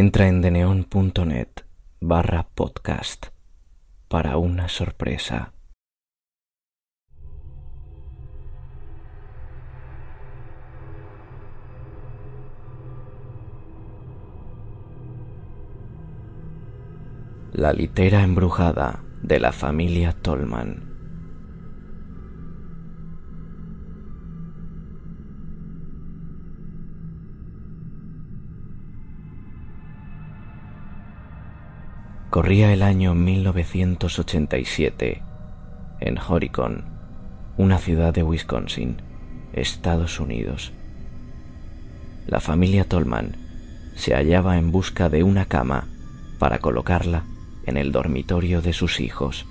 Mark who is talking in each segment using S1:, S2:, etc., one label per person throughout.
S1: Entra en deneon.net barra podcast para una sorpresa. La litera embrujada de la familia Tolman. Corría el año 1987 en Horicon, una ciudad de Wisconsin, Estados Unidos. La familia Tolman se hallaba en busca de una cama para colocarla en el dormitorio de sus hijos.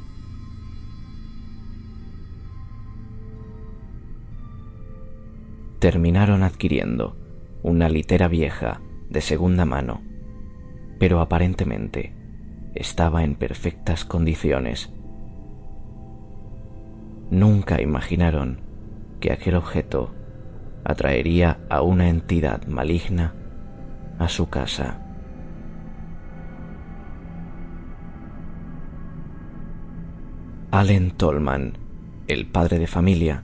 S1: Terminaron adquiriendo una litera vieja de segunda mano, pero aparentemente estaba en perfectas condiciones. Nunca imaginaron que aquel objeto atraería a una entidad maligna a su casa. Allen Tolman, el padre de familia,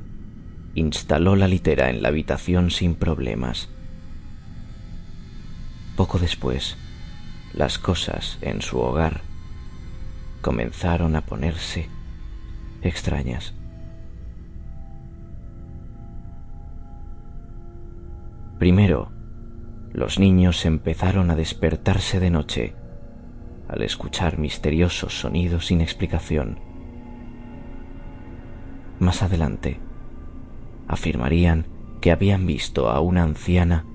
S1: instaló la litera en la habitación sin problemas. Poco después, las cosas en su hogar comenzaron a ponerse extrañas. Primero, los niños empezaron a despertarse de noche al escuchar misteriosos sonidos sin explicación. Más adelante, afirmarían que habían visto a una anciana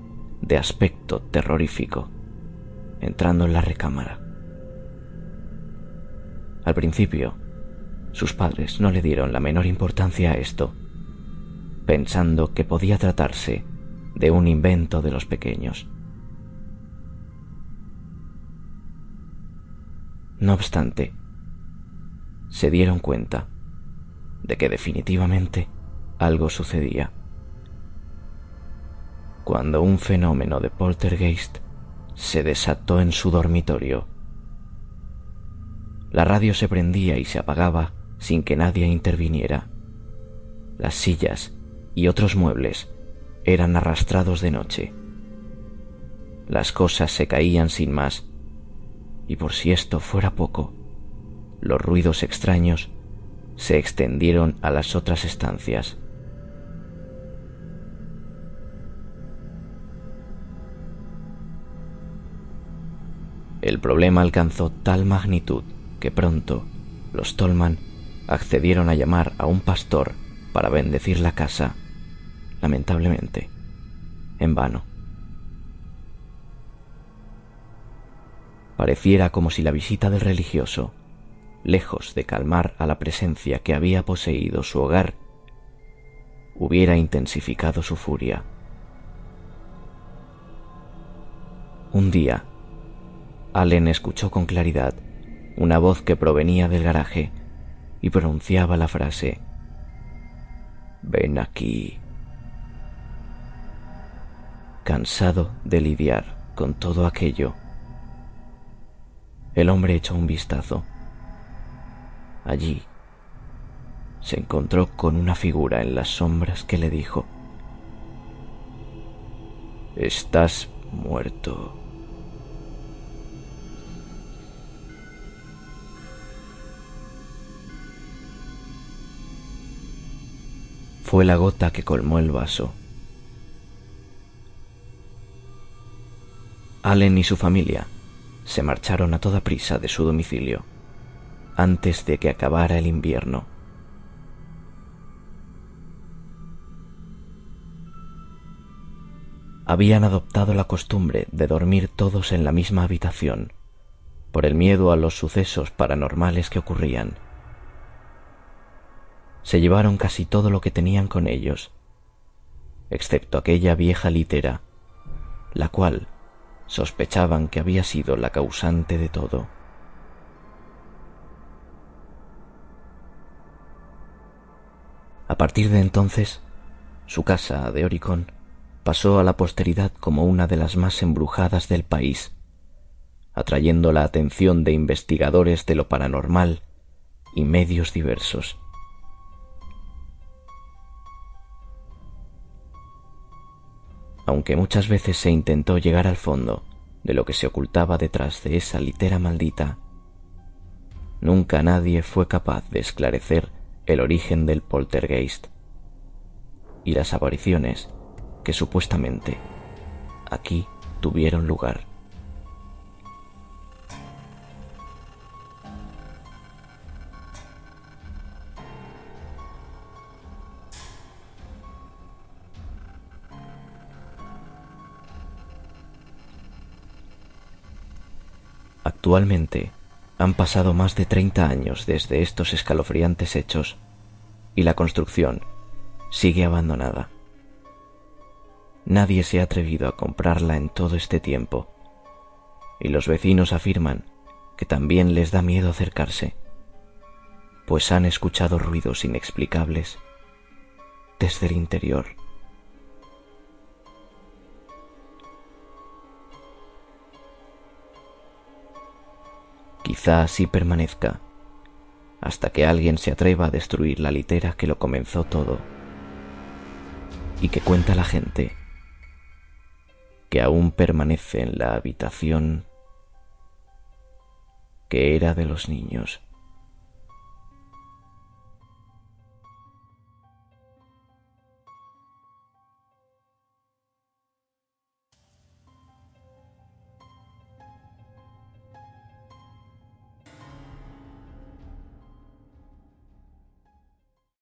S1: de aspecto terrorífico entrando en la recámara. Al principio, sus padres no le dieron la menor importancia a esto, pensando que podía tratarse de un invento de los pequeños. No obstante, se dieron cuenta de que definitivamente algo sucedía. Cuando un fenómeno de poltergeist se desató en su dormitorio. La radio se prendía y se apagaba sin que nadie interviniera. Las sillas y otros muebles eran arrastrados de noche. Las cosas se caían sin más, y por si esto fuera poco, los ruidos extraños se extendieron a las otras estancias. El problema alcanzó tal magnitud que pronto los Tolman accedieron a llamar a un pastor para bendecir la casa, lamentablemente, en vano. Pareciera como si la visita del religioso, lejos de calmar a la presencia que había poseído su hogar, hubiera intensificado su furia. Un día, Allen escuchó con claridad una voz que provenía del garaje y pronunciaba la frase Ven aquí. Cansado de lidiar con todo aquello, el hombre echó un vistazo. Allí se encontró con una figura en las sombras que le dijo, Estás muerto. Fue la gota que colmó el vaso. Allen y su familia se marcharon a toda prisa de su domicilio antes de que acabara el invierno. Habían adoptado la costumbre de dormir todos en la misma habitación por el miedo a los sucesos paranormales que ocurrían se llevaron casi todo lo que tenían con ellos, excepto aquella vieja litera, la cual sospechaban que había sido la causante de todo. A partir de entonces, su casa de Oricon pasó a la posteridad como una de las más embrujadas del país, atrayendo la atención de investigadores de lo paranormal y medios diversos. Aunque muchas veces se intentó llegar al fondo de lo que se ocultaba detrás de esa litera maldita, nunca nadie fue capaz de esclarecer el origen del poltergeist y las apariciones que supuestamente aquí tuvieron lugar. Actualmente han pasado más de 30 años desde estos escalofriantes hechos y la construcción sigue abandonada. Nadie se ha atrevido a comprarla en todo este tiempo y los vecinos afirman que también les da miedo acercarse, pues han escuchado ruidos inexplicables desde el interior. Quizá así permanezca, hasta que alguien se atreva a destruir la litera que lo comenzó todo, y que cuenta la gente que aún permanece en la habitación que era de los niños.